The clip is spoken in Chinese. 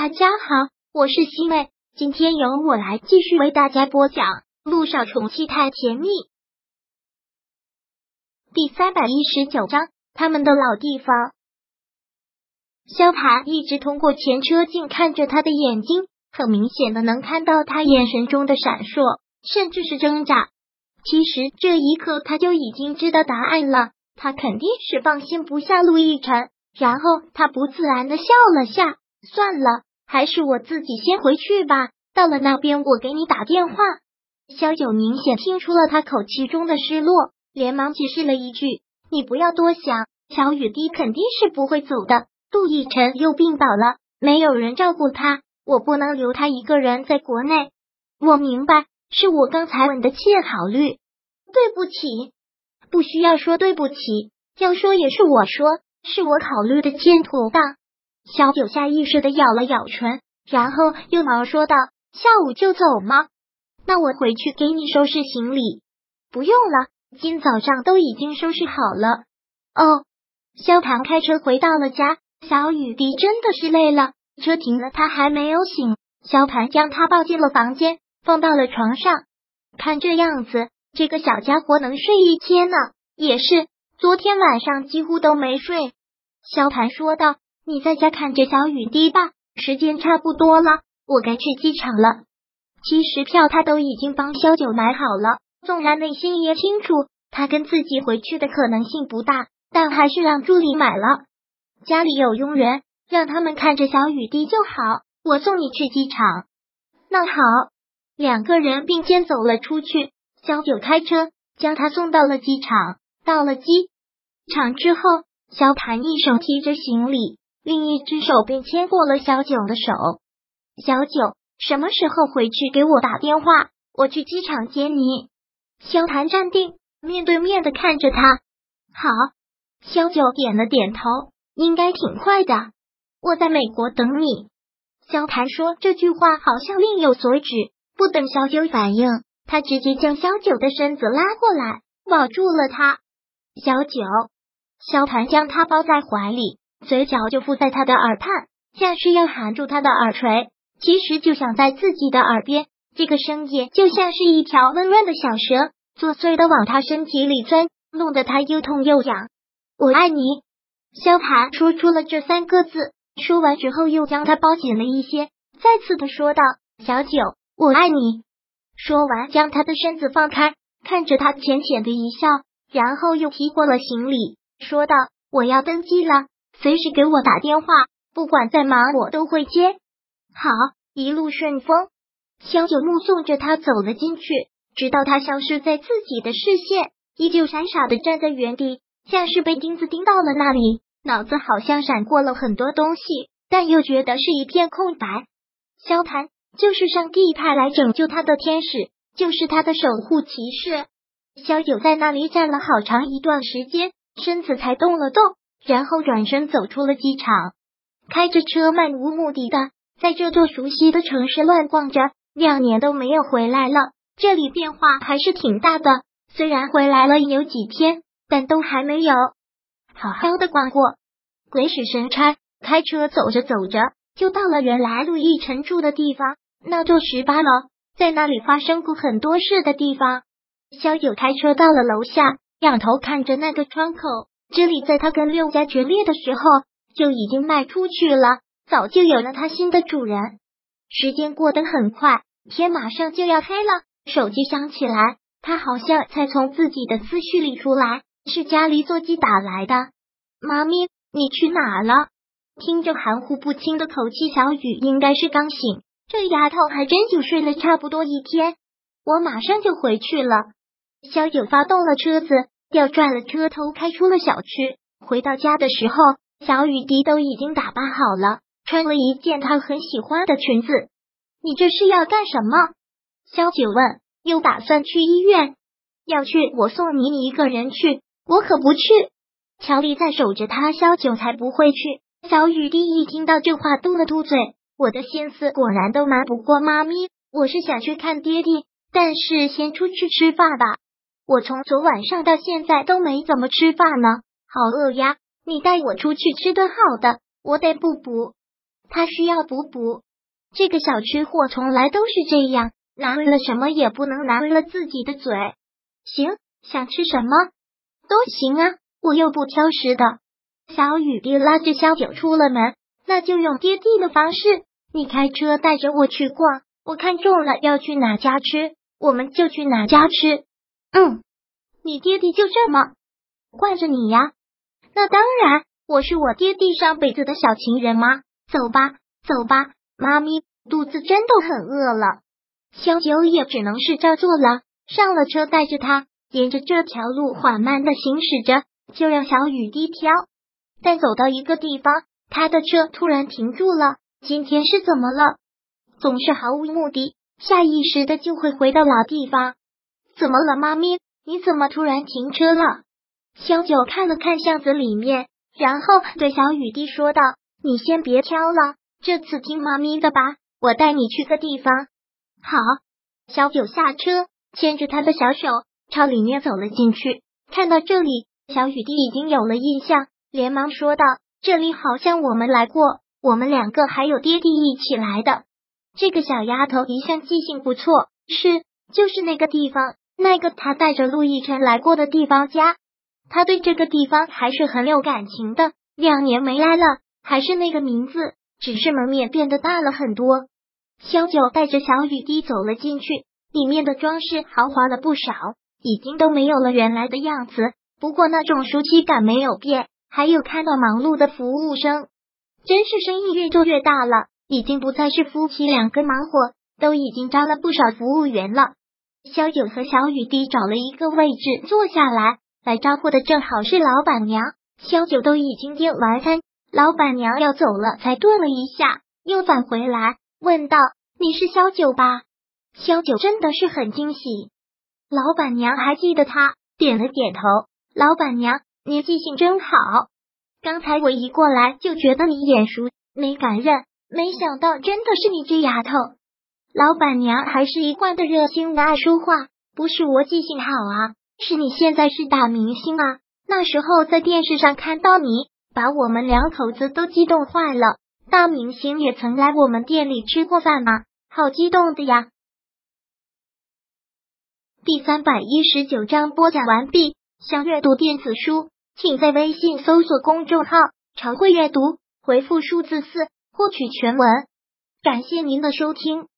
大家好，我是西妹，今天由我来继续为大家播讲《路上宠妻太甜蜜》第三百一十九章。他们的老地方，萧盘一直通过前车镜看着他的眼睛，很明显的能看到他眼神中的闪烁，甚至是挣扎。其实这一刻他就已经知道答案了，他肯定是放心不下陆亦辰。然后他不自然的笑了下，算了，还是我自己先回去吧。到了那边我给你打电话。萧九明显听出了他口气中的失落，连忙解释了一句。你不要多想，小雨滴肯定是不会走的。杜奕晨又病倒了，没有人照顾他，我不能留他一个人在国内。我明白，是我刚才稳的切考虑。对不起，不需要说对不起，要说也是我说，是我考虑的欠妥当。小九下意识的咬了咬唇，然后又忙说道：“下午就走吗？那我回去给你收拾行李。不用了。”今早上都已经收拾好了。哦，萧唐开车回到了家。小雨滴真的是累了，车停了，他还没有醒。萧盘将他抱进了房间，放到了床上。看这样子，这个小家伙能睡一天呢。也是，昨天晚上几乎都没睡。萧盘说道：“你在家看着小雨滴吧，时间差不多了，我该去机场了。其实票他都已经帮萧九买好了。”纵然内心也清楚，他跟自己回去的可能性不大，但还是让助理买了。家里有佣人，让他们看着小雨滴就好。我送你去机场。那好，两个人并肩走了出去。小九开车将他送到了机场。到了机场之后，萧谭一手提着行李，另一只手便牵过了小九的手。小九，什么时候回去给我打电话？我去机场接你。萧谭站定，面对面的看着他。好，萧九点了点头，应该挺快的。我在美国等你。萧谭说这句话好像另有所指，不等萧九反应，他直接将萧九的身子拉过来，抱住了他。小九，萧谭将他抱在怀里，嘴角就附在他的耳畔，像是要含住他的耳垂，其实就想在自己的耳边。这个声音就像是一条温润的小蛇，作祟的往他身体里钻，弄得他又痛又痒。我爱你，萧寒说出了这三个字。说完之后，又将他抱紧了一些，再次的说道：“小九，我爱你。”说完，将他的身子放开，看着他浅浅的一笑，然后又提过了行李，说道：“我要登机了，随时给我打电话，不管再忙，我都会接。好，一路顺风。”萧九目送着他走了进去，直到他消失在自己的视线，依旧傻傻的站在原地，像是被钉子钉到了那里，脑子好像闪过了很多东西，但又觉得是一片空白。萧谭就是上帝派来拯救他的天使，就是他的守护骑士。萧九在那里站了好长一段时间，身子才动了动，然后转身走出了机场，开着车漫无目的的在这座熟悉的城市乱逛着。两年都没有回来了，这里变化还是挺大的。虽然回来了有几天，但都还没有好好的逛过。鬼使神差，开车走着走着，就到了原来陆亦辰住的地方，那座十八楼，在那里发生过很多事的地方。萧九开车到了楼下，仰头看着那个窗口，这里在他跟六家决裂的时候就已经卖出去了，早就有了他新的主人。时间过得很快。天马上就要黑了，手机响起来，他好像才从自己的思绪里出来，是家里座机打来的。妈咪，你去哪了？听着含糊不清的口气，小雨应该是刚醒。这丫头还真就睡了差不多一天。我马上就回去了。小九发动了车子，调转了车头，开出了小区。回到家的时候，小雨滴都已经打扮好了，穿了一件她很喜欢的裙子。你这是要干什么？萧九问。又打算去医院？要去，我送你，你一个人去，我可不去。乔丽在守着他，萧九才不会去。小雨滴一听到这话，嘟了嘟嘴。我的心思果然都瞒不过妈咪。我是想去看爹爹，但是先出去吃饭吧。我从昨晚上到现在都没怎么吃饭呢，好饿呀！你带我出去吃顿好的，我得补补。他需要补补。这个小吃货从来都是这样，拿了什么也不能拿了自己的嘴。行，想吃什么都行啊，我又不挑食的。小雨滴拉着小九出了门，那就用爹地的方式，你开车带着我去逛，我看中了要去哪家吃，我们就去哪家吃。嗯，你爹地就这么惯着你呀？那当然，我是我爹地上辈子的小情人吗？走吧，走吧，妈咪肚子真的很饿了。小九也只能是照做了。上了车，带着他沿着这条路缓慢的行驶着，就让小雨滴挑。但走到一个地方，他的车突然停住了。今天是怎么了？总是毫无目的，下意识的就会回到老地方。怎么了，妈咪？你怎么突然停车了？小九看了看巷子里面，然后对小雨滴说道：“你先别挑了，这次听妈咪的吧，我带你去个地方。”好，小九下车。牵着他的小手朝里面走了进去，看到这里，小雨滴已经有了印象，连忙说道：“这里好像我们来过，我们两个还有爹地一起来的。”这个小丫头一向记性不错，是就是那个地方，那个他带着陆亦辰来过的地方家，他对这个地方还是很有感情的。两年没来了，还是那个名字，只是门面变得大了很多。萧九带着小雨滴走了进去。里面的装饰豪华了不少，已经都没有了原来的样子。不过那种熟悉感没有变，还有看到忙碌的服务生，真是生意越做越大了。已经不再是夫妻两个忙活，都已经招了不少服务员了。萧九和小雨滴找了一个位置坐下来，来招呼的正好是老板娘。萧九都已经点完餐，老板娘要走了，才顿了一下，又返回来问道：“你是萧九吧？”萧九真的是很惊喜，老板娘还记得他，点了点头。老板娘，你记性真好。刚才我一过来就觉得你眼熟，没敢认，没想到真的是你这丫头。老板娘还是一贯的热心爱说话，不是我记性好啊，是你现在是大明星啊。那时候在电视上看到你，把我们两口子都激动坏了。大明星也曾来我们店里吃过饭吗？好激动的呀！第三百一十九章播讲完毕。想阅读电子书，请在微信搜索公众号“常会阅读”，回复数字四获取全文。感谢您的收听。